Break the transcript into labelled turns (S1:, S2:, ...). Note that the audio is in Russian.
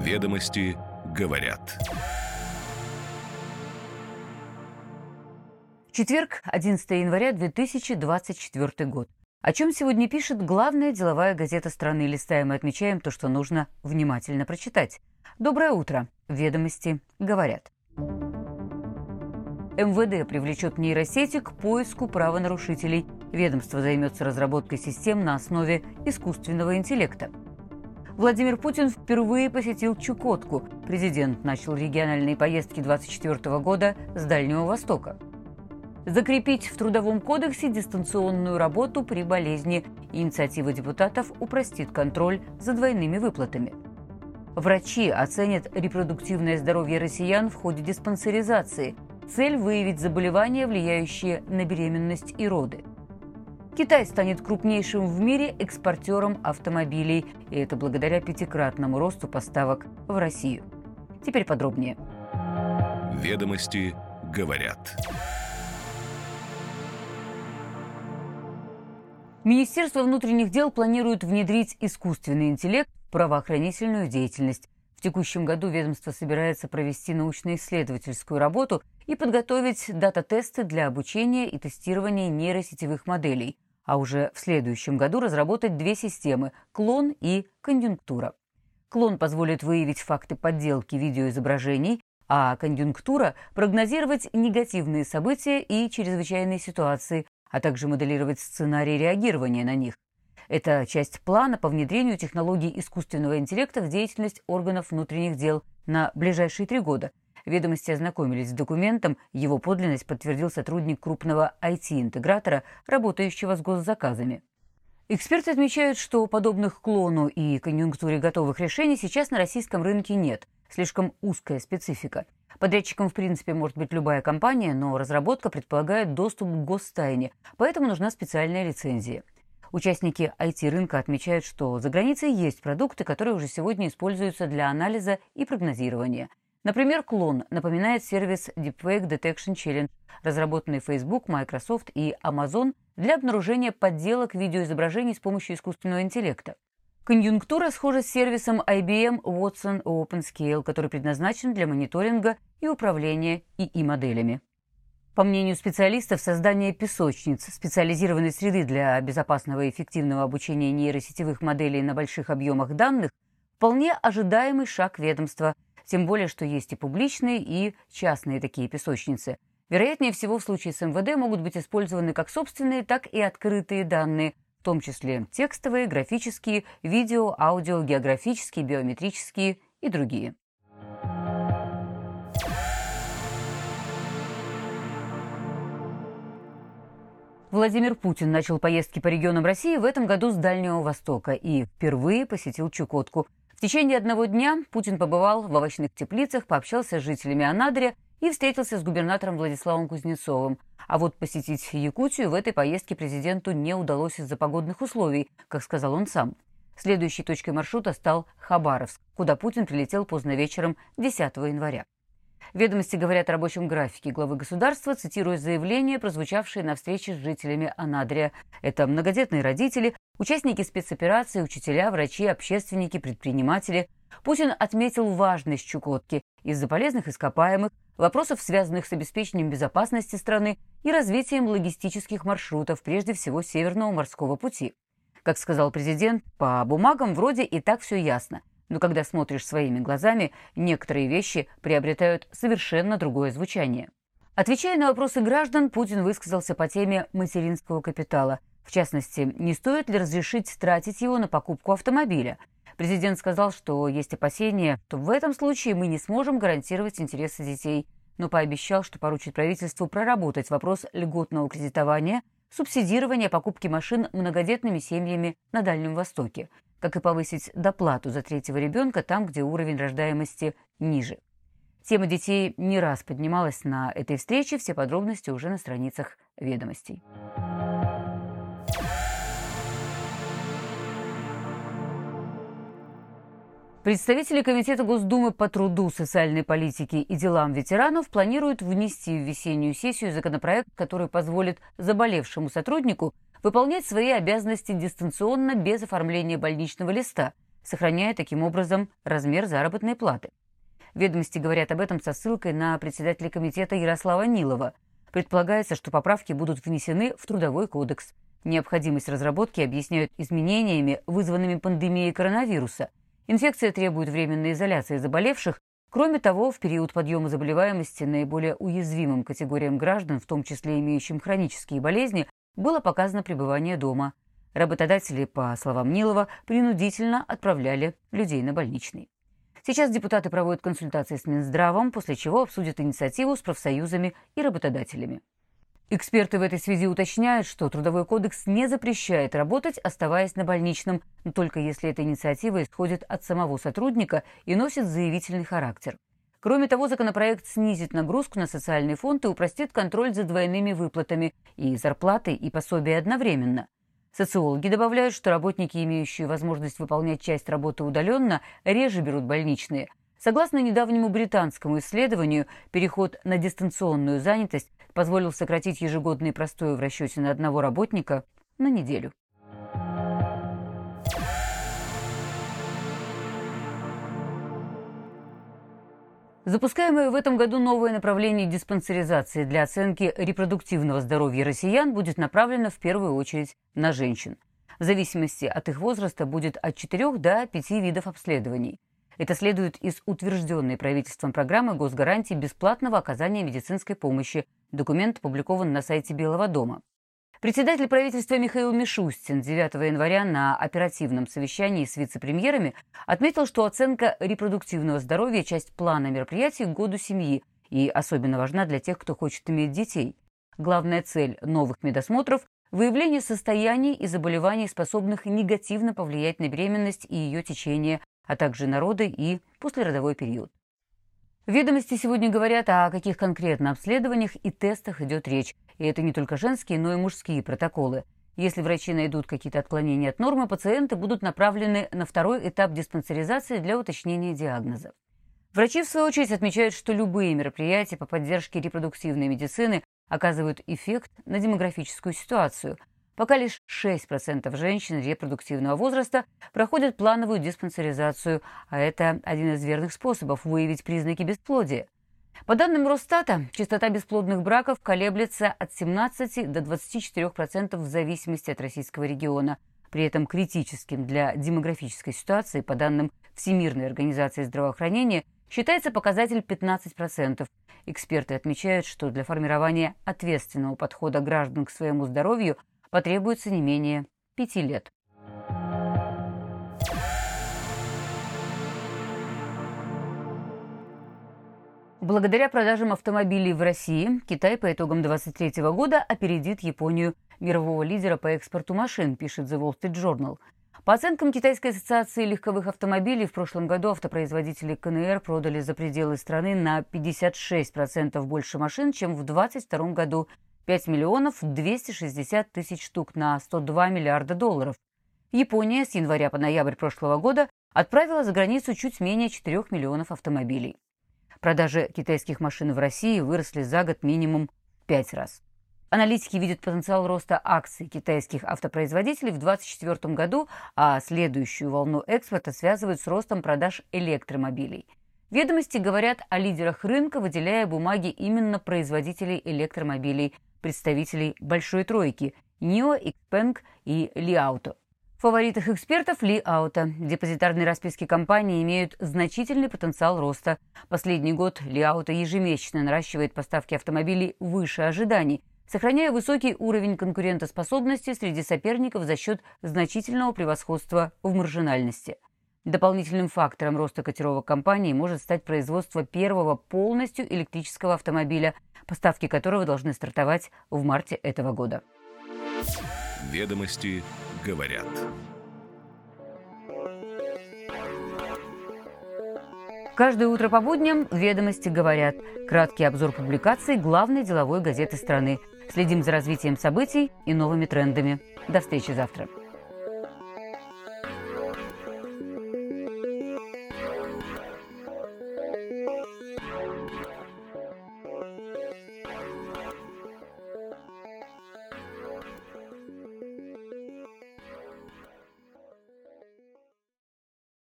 S1: Ведомости говорят.
S2: Четверг, 11 января 2024 год. О чем сегодня пишет главная деловая газета страны. Листаем и отмечаем то, что нужно внимательно прочитать. Доброе утро. Ведомости говорят. МВД привлечет нейросети к поиску правонарушителей. Ведомство займется разработкой систем на основе искусственного интеллекта. Владимир Путин впервые посетил Чукотку. Президент начал региональные поездки 2024 года с Дальнего Востока. Закрепить в Трудовом кодексе дистанционную работу при болезни. Инициатива депутатов упростит контроль за двойными выплатами. Врачи оценят репродуктивное здоровье россиян в ходе диспансеризации. Цель – выявить заболевания, влияющие на беременность и роды. Китай станет крупнейшим в мире экспортером автомобилей, и это благодаря пятикратному росту поставок в Россию. Теперь подробнее.
S1: Ведомости говорят.
S2: Министерство внутренних дел планирует внедрить искусственный интеллект в правоохранительную деятельность. В текущем году ведомство собирается провести научно-исследовательскую работу и подготовить дата-тесты для обучения и тестирования нейросетевых моделей, а уже в следующем году разработать две системы – клон и конъюнктура. Клон позволит выявить факты подделки видеоизображений, а конъюнктура – прогнозировать негативные события и чрезвычайные ситуации, а также моделировать сценарий реагирования на них. Это часть плана по внедрению технологий искусственного интеллекта в деятельность органов внутренних дел на ближайшие три года. Ведомости ознакомились с документом, его подлинность подтвердил сотрудник крупного IT-интегратора, работающего с госзаказами. Эксперты отмечают, что подобных клону и конъюнктуре готовых решений сейчас на российском рынке нет. Слишком узкая специфика. Подрядчиком, в принципе, может быть любая компания, но разработка предполагает доступ к гостайне, поэтому нужна специальная лицензия. Участники IT-рынка отмечают, что за границей есть продукты, которые уже сегодня используются для анализа и прогнозирования. Например, клон напоминает сервис Deepfake Detection Challenge, разработанный Facebook, Microsoft и Amazon для обнаружения подделок видеоизображений с помощью искусственного интеллекта. Конъюнктура схожа с сервисом IBM Watson OpenScale, который предназначен для мониторинга и управления ИИ-моделями. По мнению специалистов, создание песочниц, специализированной среды для безопасного и эффективного обучения нейросетевых моделей на больших объемах данных, вполне ожидаемый шаг ведомства, тем более, что есть и публичные, и частные такие песочницы. Вероятнее всего, в случае с МВД могут быть использованы как собственные, так и открытые данные, в том числе текстовые, графические, видео, аудио, географические, биометрические и другие. Владимир Путин начал поездки по регионам России в этом году с Дальнего Востока и впервые посетил Чукотку. В течение одного дня Путин побывал в овощных теплицах, пообщался с жителями Анадыря и встретился с губернатором Владиславом Кузнецовым. А вот посетить Якутию в этой поездке президенту не удалось из-за погодных условий, как сказал он сам. Следующей точкой маршрута стал Хабаровск, куда Путин прилетел поздно вечером 10 января. Ведомости говорят о рабочем графике главы государства, цитируя заявление, прозвучавшее на встрече с жителями Анадрия. Это многодетные родители, участники спецоперации, учителя, врачи, общественники, предприниматели. Путин отметил важность Чукотки из-за полезных ископаемых, вопросов, связанных с обеспечением безопасности страны и развитием логистических маршрутов, прежде всего Северного морского пути. Как сказал президент, по бумагам вроде и так все ясно но когда смотришь своими глазами, некоторые вещи приобретают совершенно другое звучание. Отвечая на вопросы граждан, Путин высказался по теме материнского капитала. В частности, не стоит ли разрешить тратить его на покупку автомобиля. Президент сказал, что есть опасения, что в этом случае мы не сможем гарантировать интересы детей, но пообещал, что поручит правительству проработать вопрос льготного кредитования, субсидирования покупки машин многодетными семьями на Дальнем Востоке – как и повысить доплату за третьего ребенка там, где уровень рождаемости ниже. Тема детей не раз поднималась на этой встрече, все подробности уже на страницах ведомостей. Представители Комитета Госдумы по труду, социальной политике и делам ветеранов планируют внести в весеннюю сессию законопроект, который позволит заболевшему сотруднику выполнять свои обязанности дистанционно без оформления больничного листа. сохраняя таким образом размер заработной платы. Ведомости говорят об этом со ссылкой на председателя комитета Ярослава Нилова. Предполагается, что поправки будут внесены в Трудовой кодекс. Необходимость разработки объясняют изменениями, вызванными пандемией коронавируса. Инфекция требует временной изоляции заболевших. Кроме того, в период подъема заболеваемости наиболее уязвимым категориям граждан, в том числе имеющим хронические болезни, было показано пребывание дома. Работодатели, по словам Нилова, принудительно отправляли людей на больничный. Сейчас депутаты проводят консультации с Минздравом, после чего обсудят инициативу с профсоюзами и работодателями. Эксперты в этой связи уточняют, что Трудовой кодекс не запрещает работать, оставаясь на больничном, только если эта инициатива исходит от самого сотрудника и носит заявительный характер. Кроме того, законопроект снизит нагрузку на социальный фонд и упростит контроль за двойными выплатами и зарплатой, и пособия одновременно – Социологи добавляют, что работники, имеющие возможность выполнять часть работы удаленно, реже берут больничные. Согласно недавнему британскому исследованию, переход на дистанционную занятость позволил сократить ежегодный простой в расчете на одного работника на неделю. Запускаемое в этом году новое направление диспансеризации для оценки репродуктивного здоровья россиян будет направлено в первую очередь на женщин. В зависимости от их возраста будет от 4 до 5 видов обследований. Это следует из утвержденной правительством программы госгарантии бесплатного оказания медицинской помощи. Документ опубликован на сайте Белого дома. Председатель правительства Михаил Мишустин 9 января на оперативном совещании с вице-премьерами отметил, что оценка репродуктивного здоровья – часть плана мероприятий к году семьи и особенно важна для тех, кто хочет иметь детей. Главная цель новых медосмотров – выявление состояний и заболеваний, способных негативно повлиять на беременность и ее течение, а также на роды и послеродовой период. Ведомости сегодня говорят, о каких конкретно обследованиях и тестах идет речь. И это не только женские, но и мужские протоколы. Если врачи найдут какие-то отклонения от нормы, пациенты будут направлены на второй этап диспансеризации для уточнения диагнозов. Врачи, в свою очередь, отмечают, что любые мероприятия по поддержке репродуктивной медицины оказывают эффект на демографическую ситуацию. Пока лишь 6% женщин репродуктивного возраста проходят плановую диспансеризацию, а это один из верных способов выявить признаки бесплодия – по данным Росстата, частота бесплодных браков колеблется от 17 до 24% в зависимости от российского региона. При этом критическим для демографической ситуации, по данным Всемирной организации здравоохранения, считается показатель 15%. Эксперты отмечают, что для формирования ответственного подхода граждан к своему здоровью потребуется не менее пяти лет. Благодаря продажам автомобилей в России Китай по итогам 2023 года опередит Японию, мирового лидера по экспорту машин, пишет The Wall Street Journal. По оценкам Китайской ассоциации легковых автомобилей, в прошлом году автопроизводители КНР продали за пределы страны на 56% больше машин, чем в 2022 году – 5 миллионов 260 тысяч штук на 102 миллиарда долларов. Япония с января по ноябрь прошлого года отправила за границу чуть менее 4 миллионов автомобилей. Продажи китайских машин в России выросли за год минимум в пять раз. Аналитики видят потенциал роста акций китайских автопроизводителей в 2024 году, а следующую волну экспорта связывают с ростом продаж электромобилей. Ведомости говорят о лидерах рынка, выделяя бумаги именно производителей электромобилей, представителей «Большой тройки» – NIO, Xpeng и Auto. В фаворитах экспертов Ли Аута. Депозитарные расписки компании имеют значительный потенциал роста. Последний год Ли Аута ежемесячно наращивает поставки автомобилей выше ожиданий, сохраняя высокий уровень конкурентоспособности среди соперников за счет значительного превосходства в маржинальности. Дополнительным фактором роста котировок компании может стать производство первого полностью электрического автомобиля, поставки которого должны стартовать в марте этого года.
S1: Ведомости говорят.
S2: Каждое утро по будням «Ведомости говорят». Краткий обзор публикаций главной деловой газеты страны. Следим за развитием событий и новыми трендами. До встречи завтра.